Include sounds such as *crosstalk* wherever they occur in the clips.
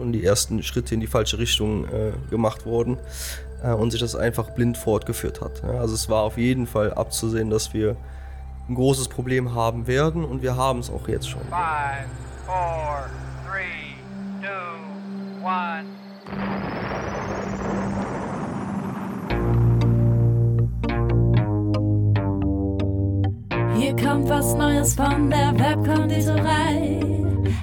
schon die ersten Schritte in die falsche Richtung äh, gemacht wurden äh, und sich das einfach blind fortgeführt hat. Ja, also es war auf jeden Fall abzusehen, dass wir ein großes Problem haben werden und wir haben es auch jetzt schon. Five, four, three, two, one. Hier kommt was Neues von der Webkonditorei.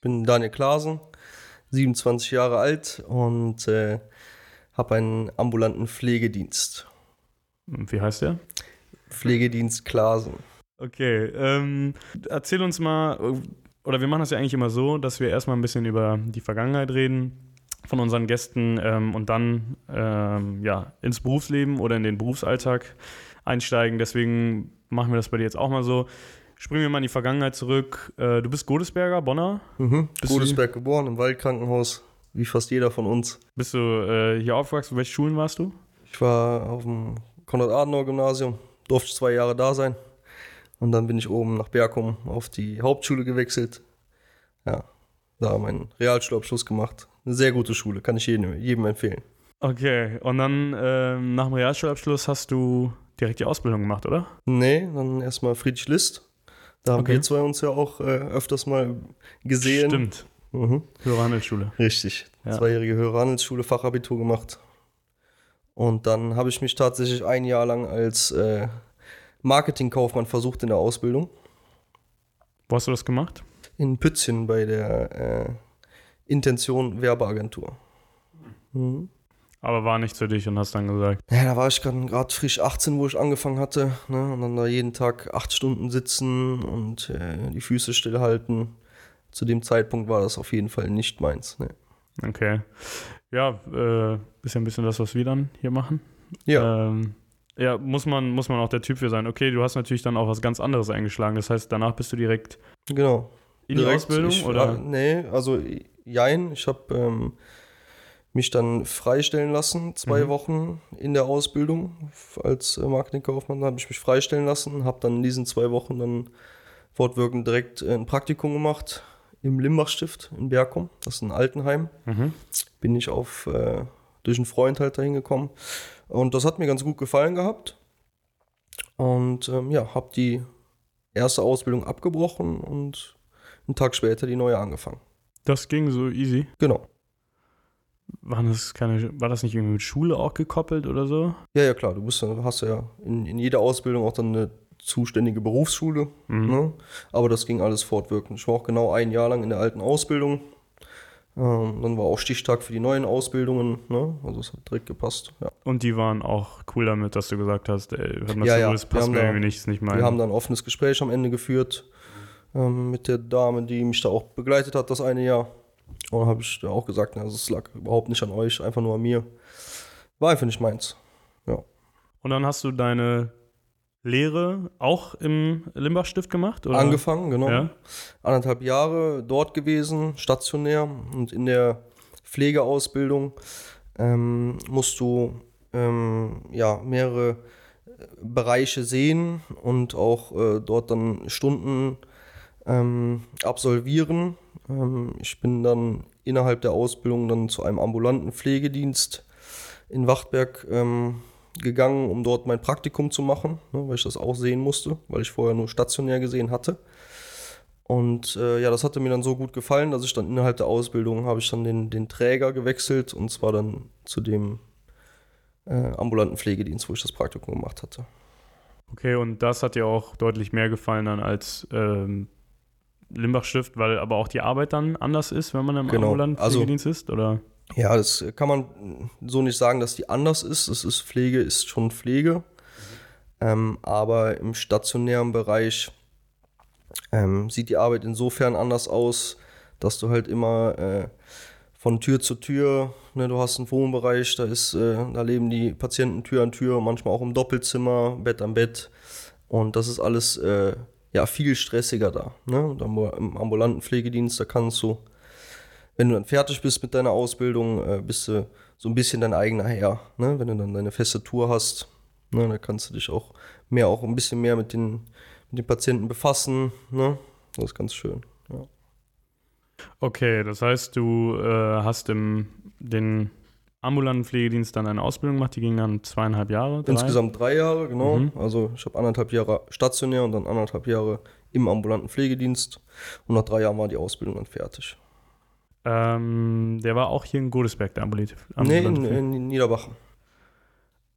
Bin Daniel Klasen, 27 Jahre alt und äh, habe einen ambulanten Pflegedienst. Wie heißt der? Pflegedienst Klasen. Okay, ähm, erzähl uns mal, oder wir machen das ja eigentlich immer so, dass wir erstmal ein bisschen über die Vergangenheit reden von unseren Gästen ähm, und dann ähm, ja, ins Berufsleben oder in den Berufsalltag einsteigen. Deswegen machen wir das bei dir jetzt auch mal so. Springen wir mal in die Vergangenheit zurück. Äh, du bist Godesberger, Bonner. Mhm. Bist Godesberg geboren, im Waldkrankenhaus, wie fast jeder von uns. Bist du äh, hier aufgewachsen? Welche Schulen warst du? Ich war auf dem Konrad-Adenauer-Gymnasium, durfte zwei Jahre da sein. Und dann bin ich oben nach Berkum auf die Hauptschule gewechselt. Ja, da meinen Realschulabschluss gemacht. Eine sehr gute Schule, kann ich jedem, jedem empfehlen. Okay, und dann ähm, nach dem Realschulabschluss hast du direkt die Ausbildung gemacht, oder? Nee, dann erstmal Friedrich List. Da haben Okay. wir zwei uns ja auch äh, öfters mal gesehen. Stimmt. Mhm. Höhere Handelsschule. Richtig. Ja. Zweijährige höhere Handelsschule, Fachabitur gemacht. Und dann habe ich mich tatsächlich ein Jahr lang als äh, Marketingkaufmann versucht in der Ausbildung. Wo hast du das gemacht? In Pützchen bei der äh, Intention Werbeagentur. Mhm. Aber war nichts für dich und hast dann gesagt, Ja, da war ich gerade frisch 18, wo ich angefangen hatte. Ne? Und dann da jeden Tag acht Stunden sitzen und äh, die Füße stillhalten. Zu dem Zeitpunkt war das auf jeden Fall nicht meins. Ne? okay. Ja, äh, ist ja ein bisschen das, was wir dann hier machen. Ja, Ähm, ja, muss man, muss man auch der Typ für sein. Okay, du hast natürlich dann auch was ganz anderes eingeschlagen. Das heißt, danach bist du direkt genau. in die Direkt, Ausbildung ich, oder? nee, also jein. Ich habe ähm, mich dann freistellen lassen, zwei Mhm. Wochen in der Ausbildung als äh, Marketingkaufmann. habe ich mich freistellen lassen, habe dann in diesen zwei Wochen dann fortwirkend direkt äh, ein Praktikum gemacht im Limbach-Stift in Berkum. Das ist ein Altenheim. Mhm. Bin ich auf äh, durch einen Freund halt dahin gekommen. Und das hat mir ganz gut gefallen gehabt. Und ähm, ja, habe die erste Ausbildung abgebrochen und einen Tag später die neue angefangen. Das ging so easy. Genau. War das, keine, war das nicht irgendwie mit Schule auch gekoppelt oder so? Ja, ja, klar. Du bist, hast ja in, in jeder Ausbildung auch dann eine zuständige Berufsschule. Mhm. Ne? Aber das ging alles fortwirkend. Ich war auch genau ein Jahr lang in der alten Ausbildung. Ähm, dann war auch Stichtag für die neuen Ausbildungen. Ne? Also es hat direkt gepasst. Ja. Und die waren auch cool damit, dass du gesagt hast, ey, hört mal Ja, zu, ja, das wir passt haben mir irgendwie nicht, nicht mein. Wir haben dann ein offenes Gespräch am Ende geführt ähm, mit der Dame, die mich da auch begleitet hat, das eine Jahr. Und dann habe ich auch gesagt, na, also es lag überhaupt nicht an euch, einfach nur an mir. War einfach nicht meins. Und dann hast du deine Lehre auch im Limbach-Stift gemacht? Oder? Angefangen, genau. Ja. Anderthalb Jahre dort gewesen, stationär. Und in der Pflegeausbildung ähm, musst du ähm, ja, mehrere äh, Bereiche sehen und auch äh, dort dann Stunden ähm, absolvieren. Ähm, ich bin dann innerhalb der Ausbildung dann zu einem ambulanten Pflegedienst in Wachtberg ähm, gegangen, um dort mein Praktikum zu machen, ne, weil ich das auch sehen musste, weil ich vorher nur stationär gesehen hatte. Und äh, ja, das hatte mir dann so gut gefallen, dass ich dann innerhalb der Ausbildung habe ich dann den, den Träger gewechselt und zwar dann zu dem äh, ambulanten Pflegedienst, wo ich das Praktikum gemacht hatte. Okay, und das hat dir auch deutlich mehr gefallen dann als ähm, Limbach-Stift, weil aber auch die Arbeit dann anders ist, wenn man im Genau, ambulanten also- Pflegedienst ist, oder? Ja, das kann man so nicht sagen, dass die anders ist. Es ist Pflege, ist schon Pflege. Ähm, aber im stationären Bereich ähm, sieht die Arbeit insofern anders aus, dass du halt immer äh, von Tür zu Tür, ne, du hast einen Wohnbereich, da ist, äh, da leben die Patienten Tür an Tür, manchmal auch im Doppelzimmer, Bett an Bett. Und das ist alles äh, ja viel stressiger da. Ne? Und im ambulanten Pflegedienst, da kannst du, wenn du dann fertig bist mit deiner Ausbildung, äh, bist du so ein bisschen dein eigener Herr. Ne? Wenn du dann deine feste Tour hast, ne, dann kannst du dich auch mehr, auch ein bisschen mehr mit den, mit den Patienten befassen. Ne? Das ist ganz schön. Ja. Okay, das heißt, du äh, hast im den ambulanten Pflegedienst dann eine Ausbildung gemacht, die ging dann zweieinhalb Jahre. Drei? Insgesamt drei Jahre, genau. Mhm. Also ich habe anderthalb Jahre stationär und dann anderthalb Jahre im ambulanten Pflegedienst. Und nach drei Jahren war die Ausbildung dann fertig. Ähm, der war auch hier in Godesberg, der ambulante Nee, in, ambulante in Niederbachen.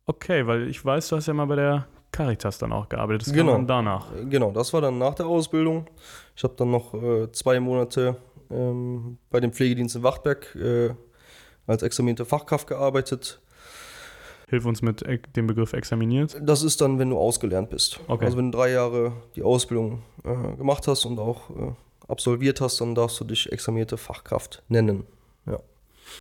Okay, weil ich weiß, du hast ja mal bei der Caritas dann auch gearbeitet. Das Genau. danach. Genau, das war dann nach der Ausbildung. Ich habe dann noch äh, zwei Monate ähm, bei dem Pflegedienst in Wachtberg äh, als examinierte Fachkraft gearbeitet. Hilf uns mit dem Begriff examiniert. Das ist dann, wenn du ausgelernt bist. Okay. Also wenn du drei Jahre die Ausbildung äh, gemacht hast und auch äh, absolviert hast, dann darfst du dich examinierte Fachkraft nennen.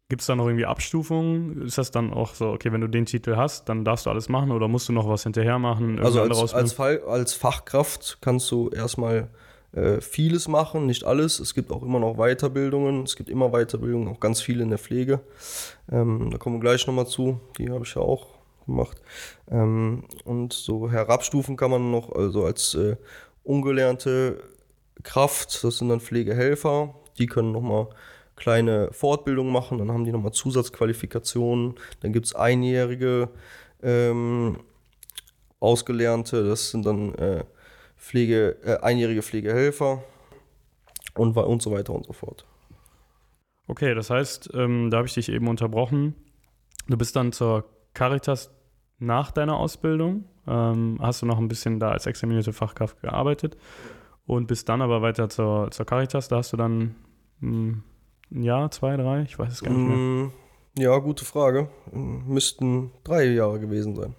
Gibt es da noch irgendwie Abstufungen? Ist das dann auch so, okay, wenn du den Titel hast, dann darfst du alles machen oder musst du noch was hinterher machen? Also als, als, Fall, als Fachkraft kannst du erstmal äh, vieles machen, nicht alles. Es gibt auch immer noch Weiterbildungen. Es gibt immer Weiterbildungen, auch ganz viele in der Pflege. Ähm, da kommen wir gleich nochmal zu. Die habe ich ja auch gemacht. Ähm, und so herabstufen kann man noch, also als äh, ungelernte Kraft, das sind dann Pflegehelfer, die können nochmal kleine Fortbildungen machen, dann haben die nochmal Zusatzqualifikationen, dann gibt es einjährige ähm, Ausgelernte, das sind dann äh, Pflege, äh, einjährige Pflegehelfer und, und so weiter und so fort. Okay, das heißt, ähm, da habe ich dich eben unterbrochen. Du bist dann zur Caritas nach deiner Ausbildung, ähm, hast du noch ein bisschen da als examinierte Fachkraft gearbeitet und bist dann aber weiter zur, zur Caritas. Da hast du dann hm, ein Jahr, zwei, drei, ich weiß es gar nicht mehr. Mm, ja, gute Frage. Mm, Müssten drei Jahre gewesen sein.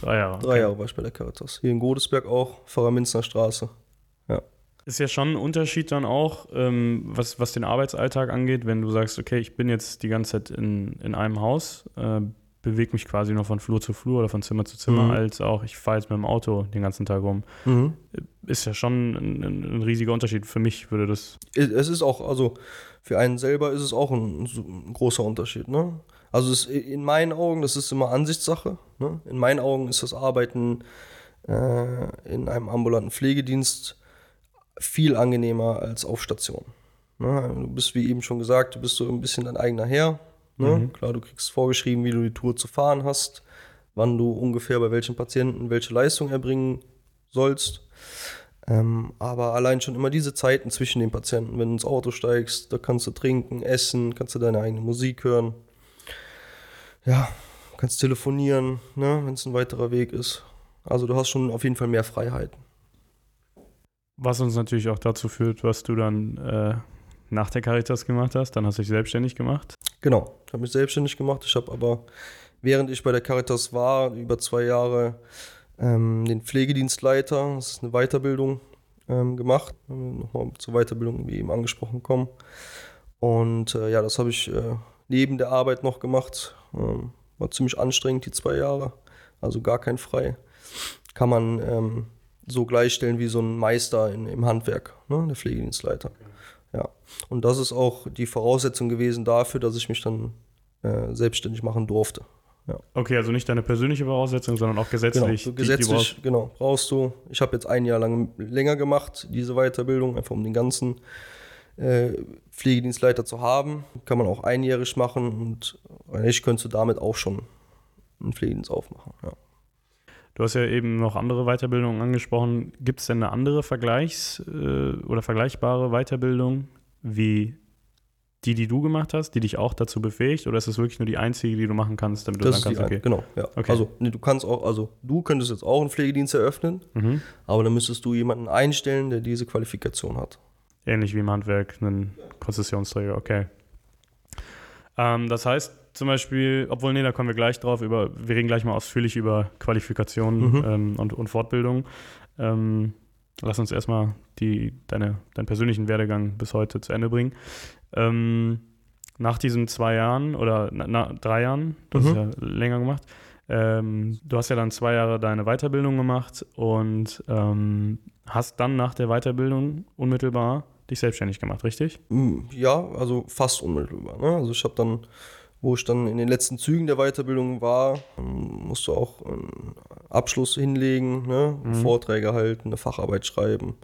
Drei Jahre. Drei Jahre war ich bei der Caritas. Hier in Godesberg auch, Pfarrer Straße. Ist ja schon ein Unterschied dann auch, ähm, was, was den Arbeitsalltag angeht, wenn du sagst, okay, ich bin jetzt die ganze Zeit in, in einem Haus, äh, bewege mich quasi noch von Flur zu Flur oder von Zimmer zu Zimmer, Mhm. als auch ich fahre jetzt mit dem Auto den ganzen Tag rum. Ist ja schon ein, ein, riesiger Unterschied. Für mich würde das. Es ist auch, also für einen selber ist es auch ein, ein großer Unterschied. Ne? Also es, in meinen Augen, das ist immer Ansichtssache. Ne? In meinen Augen ist das Arbeiten äh, in einem ambulanten Pflegedienst viel angenehmer als auf Station. Ne? Du bist, wie eben schon gesagt, du bist so ein bisschen dein eigener Herr. Ne? Mhm. Klar, du kriegst vorgeschrieben, wie du die Tour zu fahren hast, wann du ungefähr bei welchen Patienten welche Leistung erbringen sollst. Ähm, aber allein schon immer diese Zeiten zwischen den Patienten, wenn du ins Auto steigst, da kannst du trinken, essen, kannst du deine eigene Musik hören. Ja, kannst telefonieren, ne, wenn es ein weiterer Weg ist. Also du hast schon auf jeden Fall mehr Freiheiten. Was uns natürlich auch dazu führt, was du dann äh, nach der Caritas gemacht hast. Dann hast du dich selbstständig gemacht. Genau, ich habe mich selbstständig gemacht. Ich habe aber, während ich bei der Caritas war, über zwei Jahre ähm, den Pflegedienstleiter, das ist eine Weiterbildung, ähm, gemacht. Wir Nochmal zur Weiterbildung, wie eben angesprochen, kommen. Und äh, ja, das habe ich äh, neben der Arbeit noch gemacht. Ähm, war ziemlich anstrengend, die zwei Jahre. Also gar kein Frei. Kann man ähm, so gleichstellen wie so ein Meister in, im Handwerk, ne? der Pflegedienstleiter. Ja. Und das ist auch die Voraussetzung gewesen dafür, dass ich mich dann äh, selbstständig machen durfte. Okay, also nicht deine persönliche Voraussetzung, sondern auch Genau, gesetzlich. die- die gesetzlich, genau, brauchst du. Ich habe jetzt ein Jahr lang länger gemacht, diese Weiterbildung, einfach um den ganzen äh, Pflegedienstleiter zu haben. Kann man auch einjährig machen und ich könnte damit auch schon einen Pflegedienst aufmachen. Ja. Du hast ja eben noch andere Weiterbildungen angesprochen. Gibt es denn eine andere Vergleichs- äh, oder vergleichbare Weiterbildung wie die, die du gemacht hast, die dich auch dazu befähigt? Oder ist das wirklich nur die einzige, die du machen kannst, damit du Das sagen kannst, okay. genau, ja. Okay. Also nee, du kannst auch, also du könntest jetzt auch einen Pflegedienst eröffnen, Mhm. aber dann müsstest du jemanden einstellen, der diese Qualifikation hat. Ähnlich wie im Handwerk, einen Konzessionsträger, okay. Ähm, das heißt zum Beispiel, obwohl, nee, da kommen wir gleich drauf, über, wir reden gleich mal ausführlich über Qualifikationen Mhm. ähm, und, und Fortbildung. Ähm, lass uns erstmal die, deine, deinen persönlichen Werdegang bis heute zu Ende bringen. Ähm, nach diesen zwei Jahren oder na, na, drei Jahren, du Mhm. es ja länger gemacht, ähm, du hast ja dann zwei Jahre deine Weiterbildung gemacht und ähm, hast dann nach der Weiterbildung unmittelbar dich selbstständig gemacht, richtig? Mm, Ja, also fast unmittelbar. Ne? Also ich habe dann, wo ich dann in den letzten Zügen der Weiterbildung war, musst du auch einen Abschluss hinlegen, ne? Vorträge halten, eine Facharbeit schreiben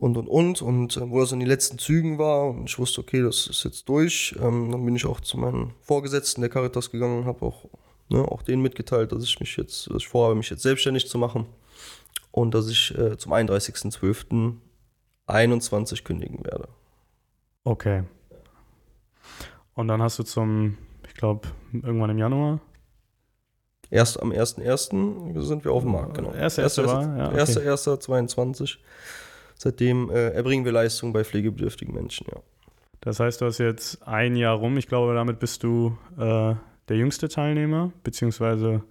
und und und. Und äh, wo das in den letzten Zügen war und ich wusste, okay, das ist jetzt durch, ähm, dann bin ich auch zu meinen Vorgesetzten der Caritas gegangen und habe auch, ne, auch denen mitgeteilt, dass ich mich jetzt, dass ich vorhabe, mich jetzt selbstständig zu machen und dass ich äh, zum 31.12.21 kündigen werde. Okay. Und dann hast du zum, ich glaube, irgendwann im Januar. Erst am 1.1. sind wir auf dem Markt, genau. Erster, erster war, ja, okay. 1.1.22. Seitdem äh, erbringen wir Leistungen bei pflegebedürftigen Menschen, ja. Das heißt, du hast jetzt ein Jahr rum. Ich glaube, damit bist du äh, der jüngste Teilnehmer, beziehungsweise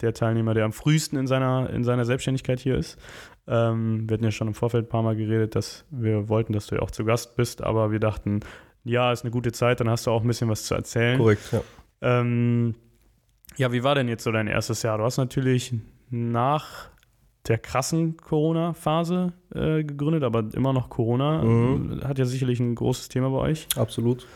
der Teilnehmer, der am frühesten in seiner, in seiner Selbstständigkeit hier ist. Ähm, wir hatten ja schon im Vorfeld ein paar Mal geredet, dass wir wollten, dass du ja auch zu Gast bist, aber wir dachten, ja, ist eine gute Zeit, dann hast du auch ein bisschen was zu erzählen. Korrekt, ja. Ähm, ja, wie war denn jetzt so dein erstes Jahr? Du hast natürlich nach der krassen Corona-Phase äh, gegründet, aber immer noch Corona. Mhm. Hat ja sicherlich ein großes Thema bei euch. Absolut.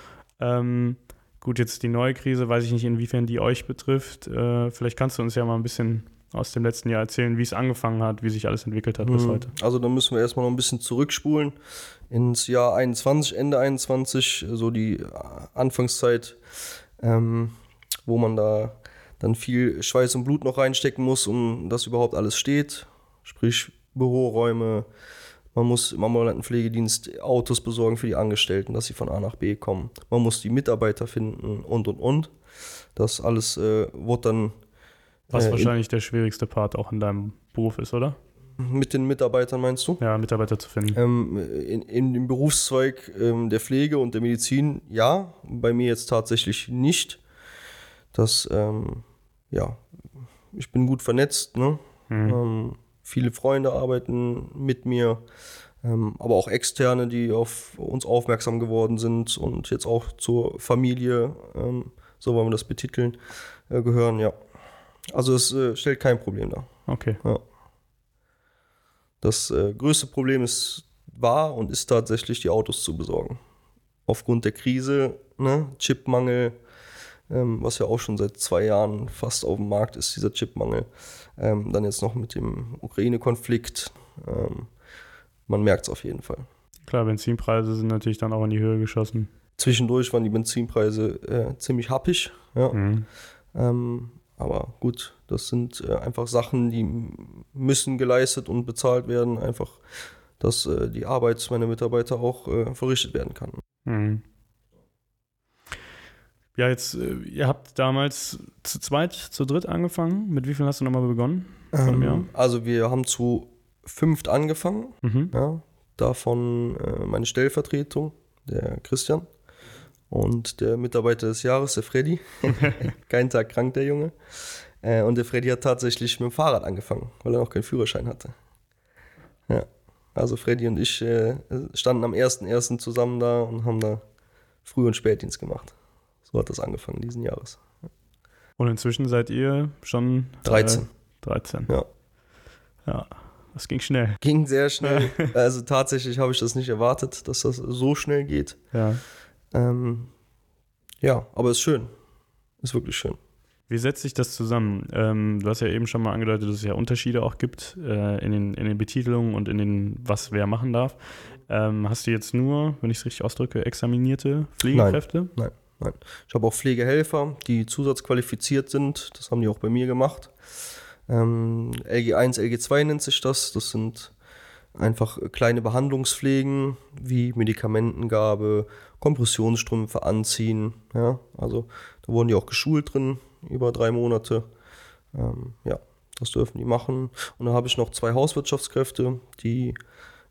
Ähm, gut, jetzt die neue Krise, weiß ich nicht, inwiefern die euch betrifft. Äh, vielleicht kannst du uns ja mal ein bisschen aus dem letzten Jahr erzählen, wie es angefangen hat, wie sich alles entwickelt hat bis Mhm. heute. Also da müssen wir erstmal noch ein bisschen zurückspulen ins Jahr 21, Ende 21, so die Anfangszeit, ähm, wo man da dann viel Schweiß und Blut noch reinstecken muss, um dass überhaupt alles steht. Sprich Büroräume, man muss im ambulanten Pflegedienst Autos besorgen für die Angestellten, dass sie von A nach B kommen. Man muss die Mitarbeiter finden und und und. Das alles äh, wurde dann Was äh, in- wahrscheinlich der schwierigste Part auch in deinem Beruf ist, oder? mit den Mitarbeitern, meinst du? Ja, Mitarbeiter zu finden. Ähm, in, in dem Berufszweig ähm, der Pflege und der Medizin ja, bei mir jetzt tatsächlich nicht. Das, ähm, ja, ich bin gut vernetzt, ne? Mhm. Ähm, viele Freunde arbeiten mit mir, ähm, aber auch externe, die auf uns aufmerksam geworden sind und jetzt auch zur Familie, ähm, so wollen wir das betiteln, äh, gehören, ja. Also es äh, stellt kein Problem dar. Okay. Das äh, größte Problem ist, war und ist tatsächlich die Autos zu besorgen. Aufgrund der Krise, ne, Chipmangel, ähm, was ja auch schon seit zwei Jahren fast auf dem Markt ist, dieser Chipmangel. Ähm, dann jetzt noch mit dem Ukraine-Konflikt. Ähm, man merkt es auf jeden Fall. Klar, Benzinpreise sind natürlich dann auch in die Höhe geschossen. Zwischendurch waren die Benzinpreise äh, ziemlich happig. Ja. Mhm. Ähm, aber gut, das sind äh, einfach Sachen, die müssen geleistet und bezahlt werden. Einfach, dass äh, die Arbeit meiner Mitarbeiter auch äh, verrichtet werden kann. Mhm. Ja, jetzt, äh, ihr habt damals zu zweit, zu dritt angefangen. Mit wie viel hast du nochmal begonnen? Jahr? Also wir haben zu fünft angefangen. Mhm. Ja, davon äh, meine Stellvertretung, der Christian. Und der Mitarbeiter des Jahres, der Freddy. *laughs* Kein Tag krank, der Junge. Äh, und der Freddy hat tatsächlich mit dem Fahrrad angefangen, weil er noch keinen Führerschein hatte. Ja. Also Freddy und ich äh, standen am 1.1. zusammen da und haben da Früh- und Spätdienst gemacht. So hat das angefangen diesen Jahres. Und inzwischen seid ihr schon 13. Äh, 13. Ja. Ja, das ging schnell. Ging sehr schnell. *laughs* also tatsächlich habe ich das nicht erwartet, dass das so schnell geht. Ja. Ähm, ja, aber ist schön. Ist wirklich schön. Wie setzt sich das zusammen? Ähm, du hast ja eben schon mal angedeutet, dass es ja Unterschiede auch gibt äh, in, den, in den Betitelungen und in den, was wer machen darf. Ähm, hast du jetzt nur, wenn ich es richtig ausdrücke, examinierte Pflegekräfte? Nein, nein. Ich habe auch Pflegehelfer, die zusatzqualifiziert sind. Das haben die auch bei mir gemacht. Ähm, LG1, LG2 nennt sich das. Das sind einfach kleine Behandlungspflegen wie Medikamentengabe, Kompressionsstrümpfe anziehen. Ja, also da wurden die auch geschult drin über drei Monate. Ähm, ja, das dürfen die machen. Und dann habe ich noch zwei Hauswirtschaftskräfte, die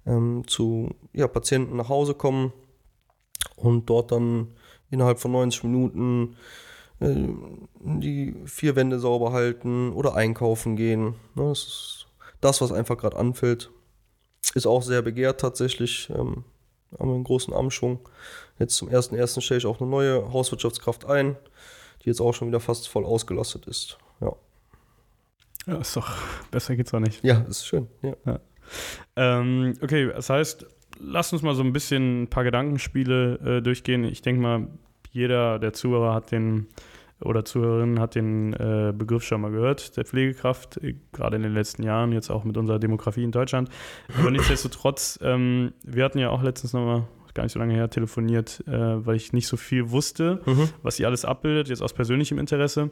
ähm, zu ja, Patienten nach Hause kommen und dort dann innerhalb von 90 Minuten äh, die vier Wände sauber halten oder einkaufen gehen. Ne, das ist das, was einfach gerade anfällt. ist auch sehr begehrt tatsächlich. Ähm, haben wir einen großen Anschwung. Jetzt zum 1.1. stelle ich auch eine neue Hauswirtschaftskraft ein, die jetzt auch schon wieder fast voll ausgelastet ist. Ja, Ja, ist doch, besser geht's auch nicht. ja ist schön. Ja. Ähm, okay, das heißt, lass uns mal so ein bisschen ein paar Gedankenspiele äh, durchgehen. Ich denke mal, jeder der Zuhörer hat den oder Zuhörerin hat den äh, Begriff schon mal gehört, der Pflegekraft, äh, gerade in den letzten Jahren, jetzt auch mit unserer Demografie in Deutschland. Aber nichtsdestotrotz, ähm, wir hatten ja auch letztens nochmal, gar nicht so lange her, telefoniert, äh, weil ich nicht so viel wusste, Mhm. was sie alles abbildet, jetzt aus persönlichem Interesse.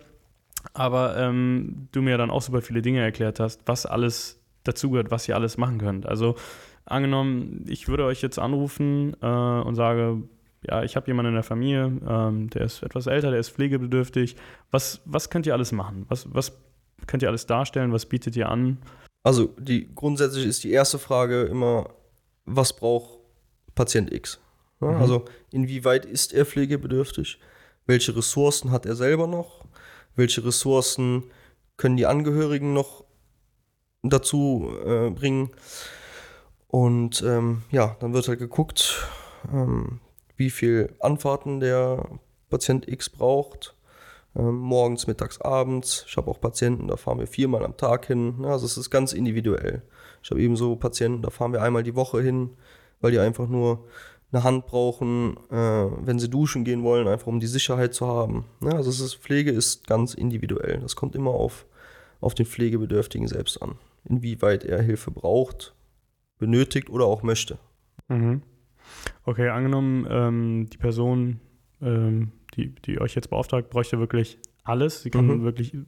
Aber ähm, du mir dann auch super viele Dinge erklärt hast, was alles dazugehört, was ihr alles machen könnt. Also angenommen, ich würde euch jetzt anrufen äh, und sage, ja, ich habe jemanden in der Familie, ähm, der ist etwas älter, der ist pflegebedürftig. Was, was könnt ihr alles machen? Was, was könnt ihr alles darstellen? Was bietet ihr an? Also die grundsätzlich ist die erste Frage immer, was braucht Patient X? Ja, Mhm. Also inwieweit ist er pflegebedürftig? Welche Ressourcen hat er selber noch? Welche Ressourcen können die Angehörigen noch dazu äh, bringen? Und ähm, ja, dann wird halt geguckt, ähm, wie viel Anfahrten der Patient X braucht. Ähm, morgens, mittags, abends. Ich habe auch Patienten, da fahren wir viermal am Tag hin. Also es ist ganz individuell. Ich habe ebenso Patienten, da fahren wir einmal die Woche hin, weil die einfach nur eine Hand brauchen, äh, wenn sie duschen gehen wollen, einfach um die Sicherheit zu haben. Ja, also ist, Pflege ist ganz individuell. Das kommt immer auf, auf den Pflegebedürftigen selbst an. Inwieweit er Hilfe braucht, benötigt oder auch möchte. Mhm. Okay, angenommen, ähm, die Person, ähm, die, die euch jetzt beauftragt, bräuchte wirklich alles. Sie kann Mhm. wirklich äh,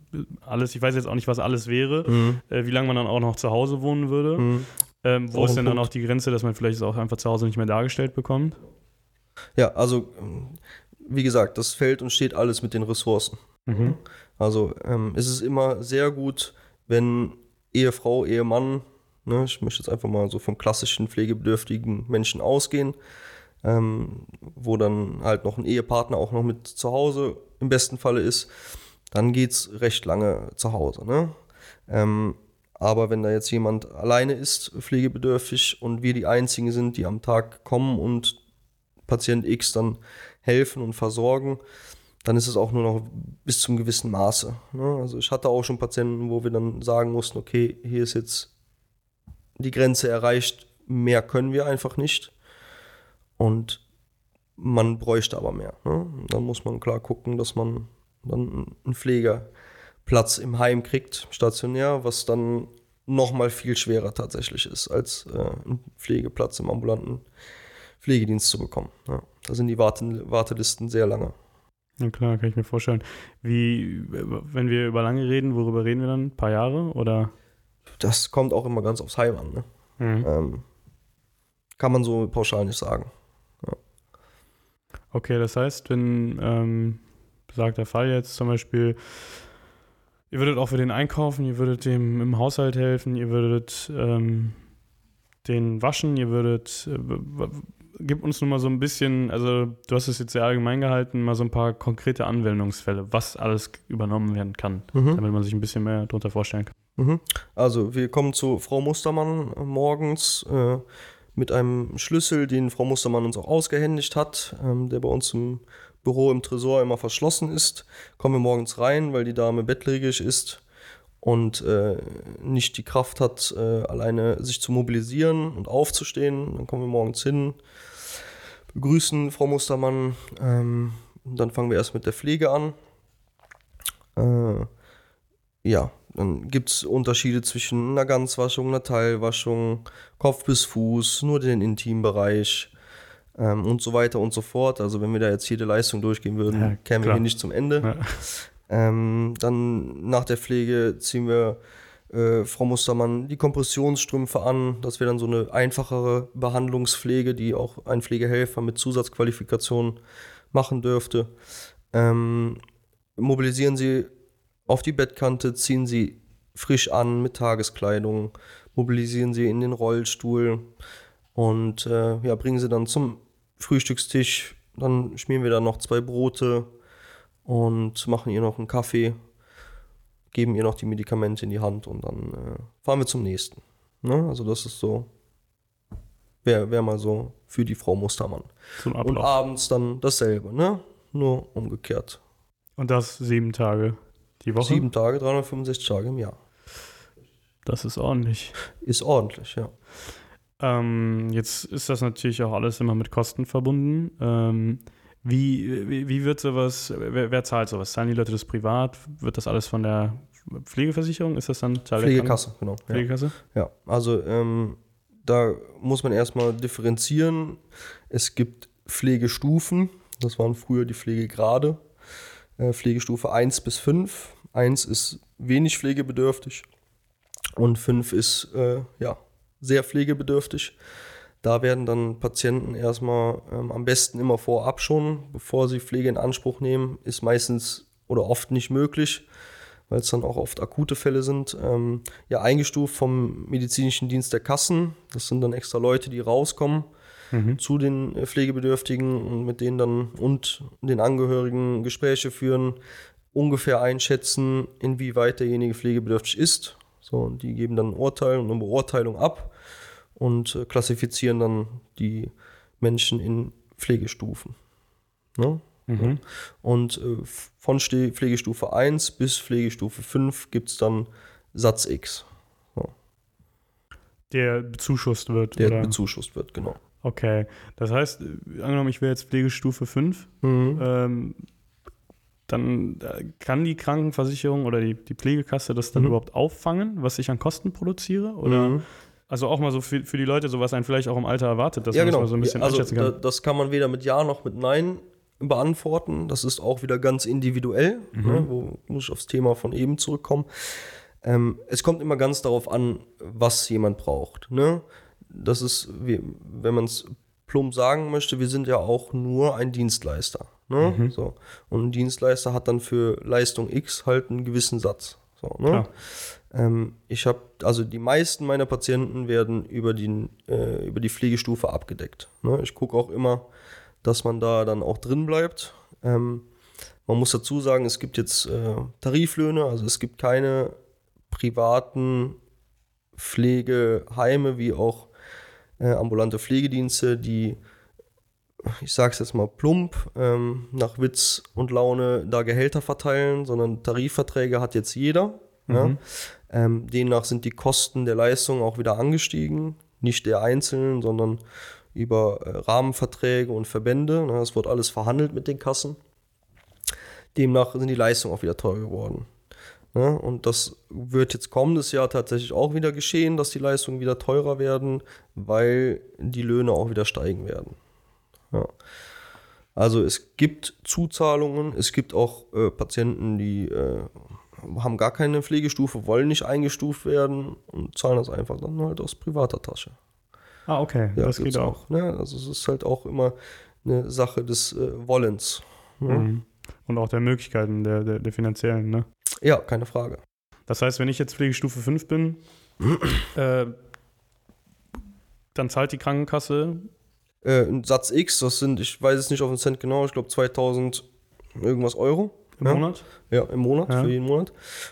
alles. Ich weiß jetzt auch nicht, was alles wäre, äh, wie lange man dann auch noch zu Hause wohnen würde. Mhm. Ähm, wo Auch ist denn dann Punkt. auch die Grenze, dass man vielleicht auch einfach zu Hause nicht mehr dargestellt bekommt? Ja, also ähm, wie gesagt, das fällt und steht alles mit den Ressourcen. Mhm. Also ähm, es ist immer sehr gut, wenn Ehefrau, Ehemann, ne, ich möchte jetzt einfach mal so vom klassischen pflegebedürftigen Menschen ausgehen, ähm, wo dann halt noch ein Ehepartner auch noch mit zu Hause im besten Falle ist, dann geht es recht lange zu Hause. Ne? Ähm, aber wenn da jetzt jemand alleine ist, pflegebedürftig und wir die Einzigen sind, die am Tag kommen und Patient X dann helfen und versorgen, dann ist es auch nur noch bis zum gewissen Maße. Ne? Also ich hatte auch schon Patienten, wo wir dann sagen mussten, okay, hier ist jetzt die Grenze erreicht, mehr können wir einfach nicht. Und man bräuchte aber mehr. Ne? Dann muss man klar gucken, dass man dann einen Pflegeplatz im Heim kriegt, stationär, was dann nochmal viel schwerer tatsächlich ist, als äh, einen Pflegeplatz im ambulanten Pflegedienst zu bekommen. Ja. Da sind die Warten Wartelisten sehr lange. Ja klar, kann ich mir vorstellen. Wie, wenn wir über lange reden, worüber reden wir dann? Ein paar Jahre oder? Das kommt auch immer ganz aufs Heim an. Ne? Mhm. Ähm, kann man so pauschal nicht sagen. Okay, das heißt, wenn ähm, besagter Fall jetzt zum Beispiel, ihr würdet auch für den einkaufen, ihr würdet dem im Haushalt helfen, ihr würdet ähm, den waschen, ihr würdet, äh, gib uns nur mal so ein bisschen, also du hast es jetzt sehr allgemein gehalten, mal so ein paar konkrete Anwendungsfälle, was alles übernommen werden kann, damit man sich ein bisschen mehr darunter vorstellen kann. Mhm. Also, wir kommen zu Frau Mustermann morgens äh, mit einem Schlüssel, den Frau Mustermann uns auch ausgehändigt hat, ähm, der bei uns im Büro im Tresor immer verschlossen ist. Kommen wir morgens rein, weil die Dame bettlägerig ist und äh, nicht die Kraft hat, äh, alleine sich zu mobilisieren und aufzustehen. Dann kommen wir morgens hin, begrüßen Frau Mustermann. Ähm, dann fangen wir erst mit der Pflege an. Äh, ja, dann gibt es Unterschiede zwischen einer Ganzwaschung, einer Teilwaschung, Kopf bis Fuß, nur den Intimbereich ähm, und so weiter und so fort. Also wenn wir da jetzt jede Leistung durchgehen würden, Ja, kämen wir hier nicht zum Ende. Ja. Ähm, dann nach der Pflege ziehen wir äh, Frau Mustermann die Kompressionsstrümpfe an. Das wäre dann so eine einfachere Behandlungspflege, die auch ein Pflegehelfer mit Zusatzqualifikation machen dürfte. Ähm, mobilisieren Sie auf die Bettkante, ziehen Sie frisch an mit Tageskleidung, mobilisieren Sie in den Rollstuhl und äh, ja, bringen Sie dann zum Frühstückstisch. Dann schmieren wir da noch zwei Brote und machen ihr noch einen Kaffee, geben ihr noch die Medikamente in die Hand und dann äh, fahren wir zum nächsten. Ne? Also das ist so Wäre wär mal so für die Frau Mustermann. Zum Und Ablauf. abends dann dasselbe, ne? Nur umgekehrt. Und das sieben Tage die Woche? Sieben Tage, 365 Tage im Jahr. Das ist ordentlich. Ist ordentlich, ja. Ähm, jetzt ist das natürlich auch alles immer mit Kosten verbunden. Ähm, wie, wie, wie wird sowas, wer, wer zahlt sowas? Zahlen die Leute das privat? Wird das alles von der Pflegeversicherung? Ist das dann Teil der Pflegekasse, genau. Kranken- Ja. Pflegekasse? Ja, also ähm, da muss man erstmal differenzieren. Es gibt Pflegestufen, das waren früher die Pflegegrade. Äh, Pflegestufe 1 bis 5. 1 ist wenig pflegebedürftig und 5 ist äh, ja, sehr pflegebedürftig. Da werden dann Patienten erstmal ähm, am besten immer vorab schon, bevor sie Pflege in Anspruch nehmen, ist meistens oder oft nicht möglich, weil es dann auch oft akute Fälle sind, ähm, ja eingestuft vom medizinischen Dienst der Kassen. Das sind dann extra Leute, die rauskommen zu den äh, Pflegebedürftigen und mit denen dann und den Angehörigen Gespräche führen, ungefähr einschätzen, inwieweit derjenige pflegebedürftig ist. So, und die geben dann ein Urteil und eine Beurteilung ab und äh, klassifizieren dann die Menschen in Pflegestufen. Ne? Mhm. Und äh, von Pflegestufe 1 bis Pflegestufe 5 gibt es dann Satz X, Der bezuschusst wird, der oder? bezuschusst wird, genau. Okay. Das heißt, äh, angenommen, ich wäre jetzt Pflegestufe 5, Mhm. ähm, dann äh, kann die Krankenversicherung oder die, die Pflegekasse das dann Mhm. überhaupt auffangen, was ich an Kosten produziere? Oder Mhm. also auch mal so für, für die Leute, so was einen vielleicht auch im Alter erwartet, dass ja, man genau. das mal so ein bisschen also, einschätzen kann. das kann man weder mit Ja noch mit Nein beantworten. Das ist auch wieder ganz individuell. Mhm. Ne? Wo muss ich aufs Thema von eben zurückkommen. Ähm, es kommt immer ganz darauf an, was jemand braucht. Ne? Das ist, wenn man es plump sagen möchte, wir sind ja auch nur ein Dienstleister. Ne? Mhm. So. Und ein Dienstleister hat dann für Leistung X halt einen gewissen Satz. So, ne? Ähm, ich habe, also die meisten meiner Patienten werden über, die, äh, über die Pflegestufe abgedeckt. Ne? Ich gucke auch immer, dass man da dann auch drin bleibt. Ähm, man muss dazu sagen, es gibt jetzt äh, Tariflöhne, also es gibt keine privaten Pflegeheime wie auch äh, ambulante Pflegedienste, die, ich sage es jetzt mal plump, ähm, nach Witz und Laune da Gehälter verteilen, sondern Tarifverträge hat jetzt jeder. Ja? Ähm, demnach sind die Kosten der Leistung auch wieder angestiegen, nicht der Einzelnen, sondern über äh, Rahmenverträge und Verbände. Ne? Das wird alles verhandelt mit den Kassen. Demnach sind die Leistungen auch wieder teuer geworden. Ne? Und das wird jetzt kommendes Jahr tatsächlich auch wieder geschehen, dass die Leistungen wieder teurer werden, weil die Löhne auch wieder steigen werden. Ja. Also es gibt Zuzahlungen, es gibt auch äh, Patienten, die äh, haben gar keine Pflegestufe, wollen nicht eingestuft werden und zahlen das einfach dann halt aus privater Tasche. Ah, okay, Ja, das geht auch. Ne? Also es ist halt auch immer eine Sache des äh, Wollens. Ne? Mhm. Und auch der Möglichkeiten, der, der, der finanziellen, ne? Ja, keine Frage. Das heißt, wenn ich jetzt Pflegestufe 5 bin, *clears throat* äh, dann zahlt die Krankenkasse. Äh, ein Satz X, das sind, ich weiß es nicht auf den Cent genau, ich glaube 2000 irgendwas Euro. Im Ja. Monat? Ja, im Monat, Ja. für jeden Monat.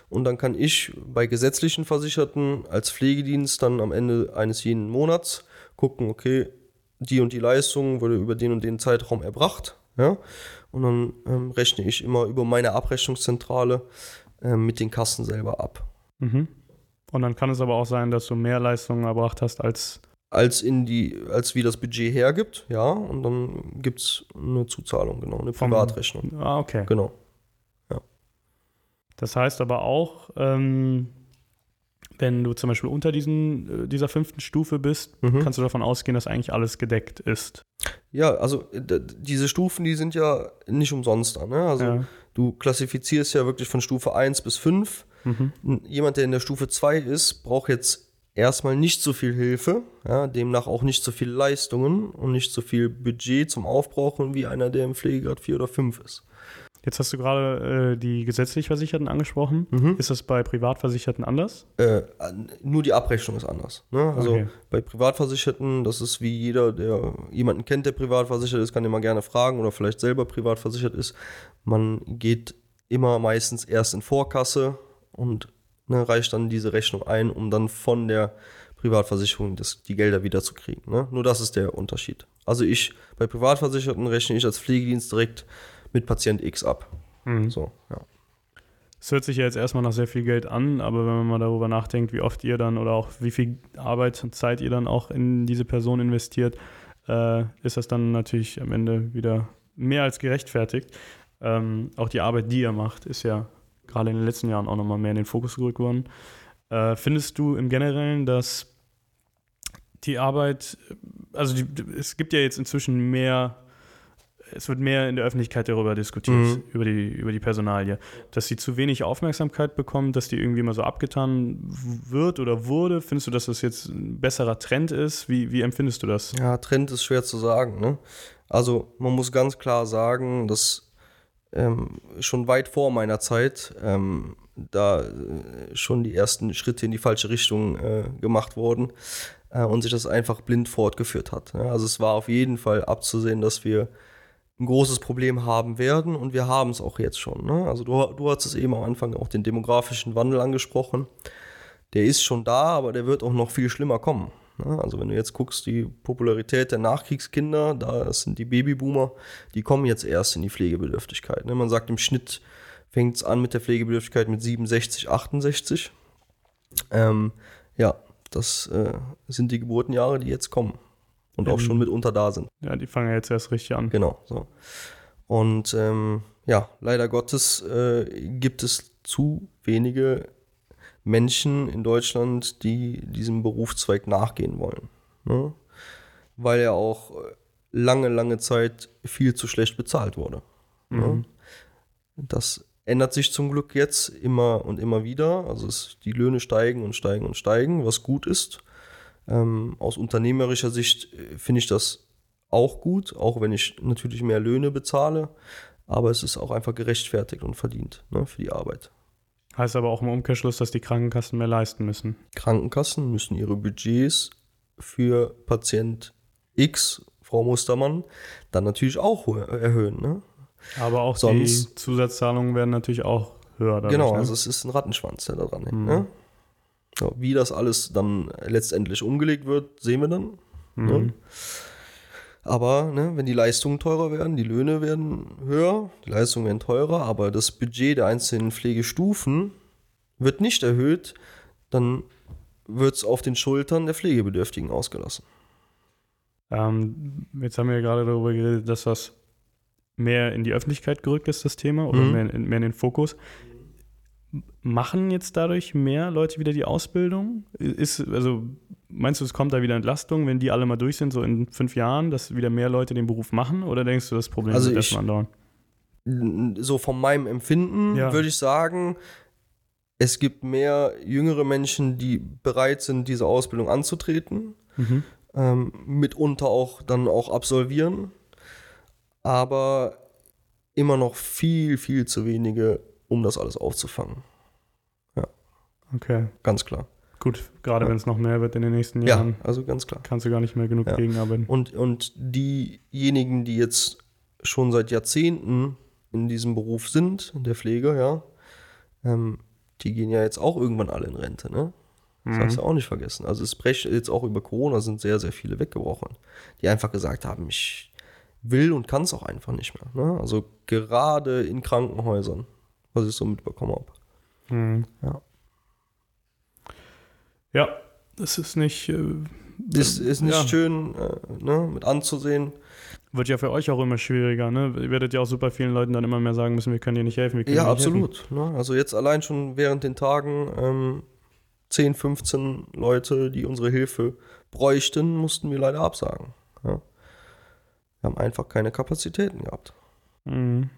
Und dann kann ich bei gesetzlichen Versicherten als Pflegedienst dann am Ende eines jeden Monats gucken, okay, die und die Leistung wurde über den und den Zeitraum erbracht. Ja? Und dann ähm, rechne ich immer über meine Abrechnungszentrale ähm, mit den Kassen selber ab. Mhm. Und dann kann es aber auch sein, dass du mehr Leistungen erbracht hast als. Als in die, als wie das Budget hergibt, ja, und dann gibt es eine Zuzahlung, genau, eine Vom- Privatrechnung. Ah, okay. Genau. Das heißt aber auch, ähm, wenn du zum Beispiel unter diesen, äh, dieser fünften Stufe bist, Mhm. kannst du davon ausgehen, dass eigentlich alles gedeckt ist. Ja, also äh, diese Stufen, die sind ja nicht umsonst da. Ne? Also Ja. du klassifizierst ja wirklich von Stufe 1 bis 5. Mhm. Jemand, der in der Stufe 2 ist, braucht jetzt erstmal nicht so viel Hilfe, ja, demnach auch nicht so viele Leistungen und nicht so viel Budget zum Aufbrauchen wie einer, der im Pflegegrad 4 oder 5 ist. Jetzt hast du gerade äh, die gesetzlich Versicherten angesprochen. Mhm. Ist das bei Privatversicherten anders? Äh, nur die Abrechnung ist anders. Ne? Also Okay. bei Privatversicherten, das ist wie jeder, der jemanden kennt, der privatversichert ist, kann immer gerne fragen oder vielleicht selber privatversichert ist. Man geht immer meistens erst in Vorkasse und ne, reicht dann diese Rechnung ein, um dann von der Privatversicherungen das, die Gelder wiederzukriegen. Ne? Nur das ist der Unterschied. Also ich, bei Privatversicherten rechne ich als Pflegedienst direkt mit Patient X ab. Mhm. So, ja. Es hört sich ja jetzt erstmal nach sehr viel Geld an, aber wenn man mal darüber nachdenkt, wie oft ihr dann oder auch wie viel Arbeit und Zeit ihr dann auch in diese Person investiert, äh, ist das dann natürlich am Ende wieder mehr als gerechtfertigt. Ähm, auch die Arbeit, die ihr macht, ist ja gerade in den letzten Jahren auch nochmal mehr in den Fokus gerückt worden. Äh, findest du im Generellen, dass die Arbeit, also die, es gibt ja jetzt inzwischen mehr, es wird mehr in der Öffentlichkeit darüber diskutiert, Mhm. über, die, über die Personalie, dass sie zu wenig Aufmerksamkeit bekommt, dass die irgendwie immer so abgetan wird oder wurde. Findest du, dass das jetzt ein besserer Trend ist? Wie, wie empfindest du das? Ja, Trend ist schwer zu sagen. Ne? Also man muss ganz klar sagen, dass ähm, schon weit vor meiner Zeit ähm, da äh, schon die ersten Schritte in die falsche Richtung äh, gemacht wurden äh, und sich das einfach blind fortgeführt hat. Ja? Also es war auf jeden Fall abzusehen, dass wir ein großes Problem haben werden und wir haben es auch jetzt schon. Ne? Also du, du hast es eben am Anfang auch den demografischen Wandel angesprochen. Der ist schon da, aber der wird auch noch viel schlimmer kommen. Ne? Also wenn du jetzt guckst, die Popularität der Nachkriegskinder, da sind die Babyboomer, die kommen jetzt erst in die Pflegebedürftigkeit. Ne? Man sagt im Schnitt fängt es an mit der Pflegebedürftigkeit mit 67, 68. Ähm, ja, das äh, sind die Geburtenjahre, die jetzt kommen und auch Ähm. schon mitunter da sind. Ja, die fangen ja jetzt erst richtig an. Genau, so. Und ähm, ja, leider Gottes äh, gibt es zu wenige Menschen in Deutschland, die diesem Berufszweig nachgehen wollen. Ne? Weil er auch äh, lange, lange Zeit viel zu schlecht bezahlt wurde. Ne? Das ändert sich zum Glück jetzt immer und immer wieder. Also es, die Löhne steigen und steigen und steigen, was gut ist. Ähm, aus unternehmerischer Sicht äh, finde ich das auch gut, auch wenn ich natürlich mehr Löhne bezahle. Aber es ist auch einfach gerechtfertigt und verdient ne, für die Arbeit. Heißt aber auch im Umkehrschluss, dass die Krankenkassen mehr leisten müssen. Krankenkassen müssen ihre Budgets für Patient X, Frau Mustermann, dann natürlich auch erhöhen. Ne? Aber auch die Sonst- Zusatzzahlungen werden natürlich auch höher. dadurch, Genau, ne? also es ist ein Rattenschwanz, der da dran hängt. Mhm. Ne? Ja, wie das alles dann letztendlich umgelegt wird, sehen wir dann. Mhm. Ne? Aber ne, wenn die Leistungen teurer werden, die Löhne werden höher, die Leistungen werden teurer, aber das Budget der einzelnen Pflegestufen wird nicht erhöht, dann wird es auf den Schultern der Pflegebedürftigen ausgelassen. Ähm, jetzt haben wir ja gerade darüber geredet, dass das mehr in die Öffentlichkeit gerückt ist, das Thema, oder Mhm. mehr, in, mehr in den Fokus. Machen jetzt dadurch mehr Leute wieder die Ausbildung? Ist, also meinst du, es kommt da wieder Entlastung, wenn die alle mal durch sind, so in fünf Jahren, dass wieder mehr Leute den Beruf machen? Oder denkst du, das Problem Also wird erstmal andauern? So von meinem Empfinden Ja. würde ich sagen, es gibt mehr jüngere Menschen, die bereit sind, diese Ausbildung anzutreten. Mhm. ähm, mitunter auch dann auch absolvieren, aber immer noch viel, viel zu wenige, um das alles aufzufangen. Okay, Ganz klar. gut. Gerade Ja. wenn es noch mehr wird in den nächsten Ja, Jahren, also ganz klar. kannst du gar nicht mehr genug Ja. gegenarbeiten. Und, und diejenigen, die jetzt schon seit Jahrzehnten in diesem Beruf sind, in der Pflege, ja, ähm, die gehen ja jetzt auch irgendwann alle in Rente, ne? Das Mhm. darfst du auch nicht vergessen. Also es brechen jetzt auch über Corona sind sehr, sehr viele weggebrochen, die einfach gesagt haben, ich will und kann es auch einfach nicht mehr. Ne? Also gerade in Krankenhäusern, was ich so mitbekommen habe. Mhm. Ja. Ja, das ist nicht. Äh, Ist, ist nicht ja. schön äh, ne, mit anzusehen. Wird ja für euch auch immer schwieriger, ne? Ihr werdet ja auch super vielen Leuten dann immer mehr sagen müssen, wir können dir nicht helfen. Wir können Ja, absolut. Ne? Also jetzt allein schon während den Tagen ähm, 10, 15 Leute, die unsere Hilfe bräuchten, mussten wir leider absagen. Ja? Wir haben einfach keine Kapazitäten gehabt. Mhm.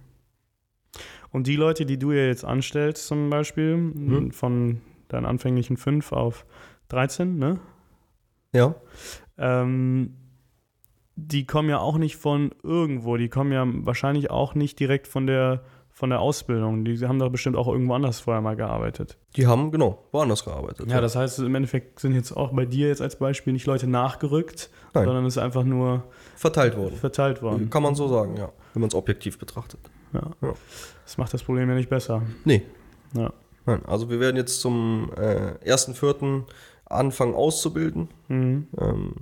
Und die Leute, die du ja jetzt anstellst, zum Beispiel, Mhm. von deinen anfänglichen 5 auf 13, ne? Ja. Ähm, die kommen ja auch nicht von irgendwo. Die kommen ja wahrscheinlich auch nicht direkt von der, von der Ausbildung. Die haben doch bestimmt auch irgendwo anders vorher mal gearbeitet. Die haben, genau, woanders gearbeitet. Ja, das heißt, im Endeffekt sind jetzt auch bei dir jetzt als Beispiel nicht Leute nachgerückt, Nein. sondern es ist einfach nur verteilt worden. verteilt worden. Kann man so sagen, ja. Wenn man es objektiv betrachtet. Ja. Ja. Das macht das Problem ja nicht besser. Nee. Ja. Nein, also wir werden jetzt zum äh, 1.4. anfangen auszubilden. Mhm. Ähm,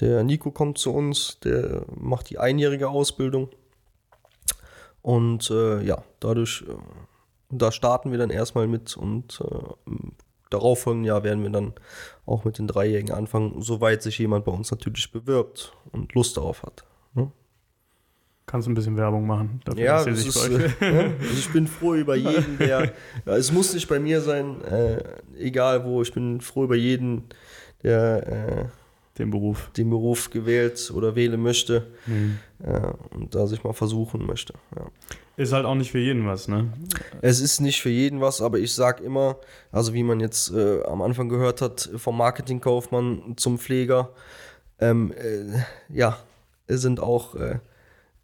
der Nico kommt zu uns, der macht die einjährige Ausbildung. Und äh, ja, dadurch, äh, da starten wir dann erstmal mit und äh, im darauffolgenden Jahr werden wir dann auch mit den Dreijährigen anfangen, soweit sich jemand bei uns natürlich bewirbt und Lust darauf hat. Kannst du ein bisschen Werbung machen? Dafür, Ja, das ist, äh, *laughs* also ich bin froh über jeden, der. Ja, es muss nicht bei mir sein, äh, egal wo. Ich bin froh über jeden, der äh, den Beruf. den Beruf gewählt oder wählen möchte Mhm. äh, und da sich mal versuchen möchte. Ja. Ist halt auch nicht für jeden was, ne? Es ist nicht für jeden was, aber ich sag immer, also wie man jetzt äh, am Anfang gehört hat, vom Marketingkaufmann zum Pfleger, ähm, äh, ja, es sind auch äh,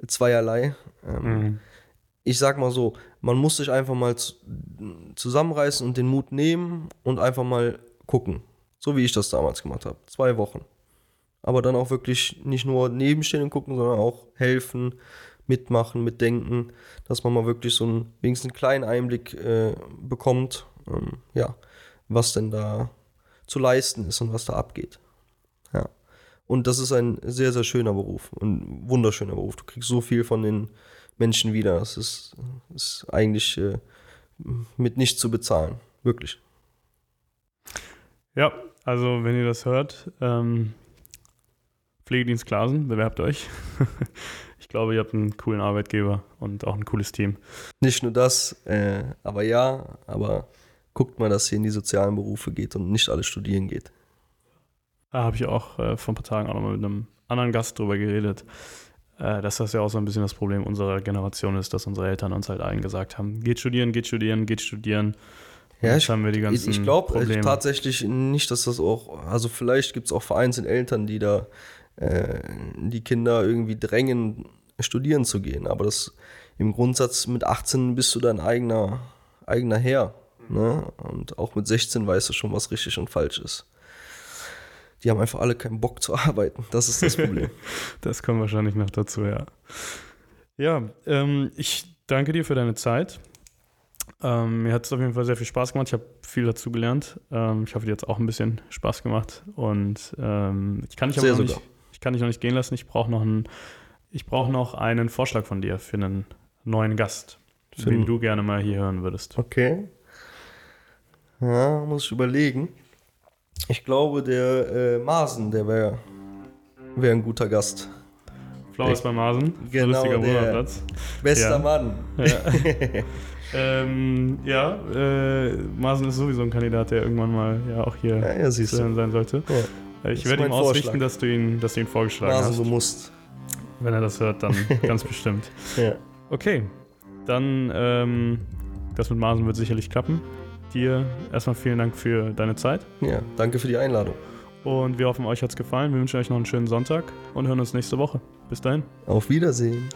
zweierlei. Ähm, Mhm. ich sag mal so, man muss sich einfach mal zu, zusammenreißen und den Mut nehmen und einfach mal gucken. So wie ich das damals gemacht habe. Zwei Wochen. Aber dann auch wirklich nicht nur nebenstehen und gucken, sondern auch helfen, mitmachen, mitdenken, dass man mal wirklich so einen wenigstens einen kleinen Einblick äh, bekommt, ähm, ja, was denn da zu leisten ist und was da abgeht. Ja. Und das ist ein sehr, sehr schöner Beruf, ein wunderschöner Beruf. Du kriegst so viel von den Menschen wieder. Es ist, ist eigentlich äh, mit nichts zu bezahlen. Wirklich. Ja, also wenn ihr das hört, ähm, Pflegedienst Glasen, bewerbt euch. *laughs* ich glaube, ihr habt einen coolen Arbeitgeber und auch ein cooles Team. Nicht nur das, äh, aber ja, aber guckt mal, dass ihr in die sozialen Berufe geht und nicht alles studieren geht. Da habe ich auch äh, vor ein paar Tagen auch nochmal mit einem anderen Gast drüber geredet, äh, dass das ja auch so ein bisschen das Problem unserer Generation ist, dass unsere Eltern uns halt allen gesagt haben, geht studieren, geht studieren, geht studieren. Ja, ich- haben wir die ganzen Ich, ich glaube Probleme. tatsächlich nicht, dass das auch, also vielleicht gibt es auch vereinzelt Eltern, die da äh, die Kinder irgendwie drängen, studieren zu gehen. Aber das im Grundsatz mit 18 bist du dein eigener, eigener Herr. Ne? Und auch mit 16 weißt du schon, was richtig und falsch ist. Die haben einfach alle keinen Bock zu *laughs* arbeiten. Das ist das Problem. *laughs* Das kommt wahrscheinlich noch dazu, ja. Ja, ähm, ich danke dir für deine Zeit. Ähm, mir hat es auf jeden Fall sehr viel Spaß gemacht. Ich habe viel dazu gelernt. Ähm, ich hoffe, dir hat es auch ein bisschen Spaß gemacht. Und ähm, ich kann dich aber noch nicht, ich kann dich noch nicht gehen lassen. Ich brauche noch einen, ich brauche noch einen Vorschlag von dir für einen neuen Gast, Für den du gerne mal hier hören würdest. Okay. Ja, muss ich überlegen. Ich glaube, der äh, Masen, der wäre wär ein guter Gast. Flowers bei Masen, Genau, lustiger Wohnerplatz. Bester Ja. Mann. Ja, *laughs* ähm, ja äh, Masen ist sowieso ein Kandidat, der irgendwann mal ja auch hier Ja, ja, sein sollte. Äh, Ich werde ist ihm ausrichten, Vorschlag. dass du ihn, dass du ihn vorgeschlagen Masen, hast. du musst. Wenn er das hört, dann *laughs* ganz bestimmt. Okay, dann ähm, das mit Masen wird sicherlich klappen. Dir erstmal vielen Dank für deine Zeit ja, danke für die Einladung. und wir hoffen, euch hat es gefallen. Wir wünschen euch noch einen schönen Sonntag und hören uns nächste Woche. Bis dahin. Auf Wiedersehen.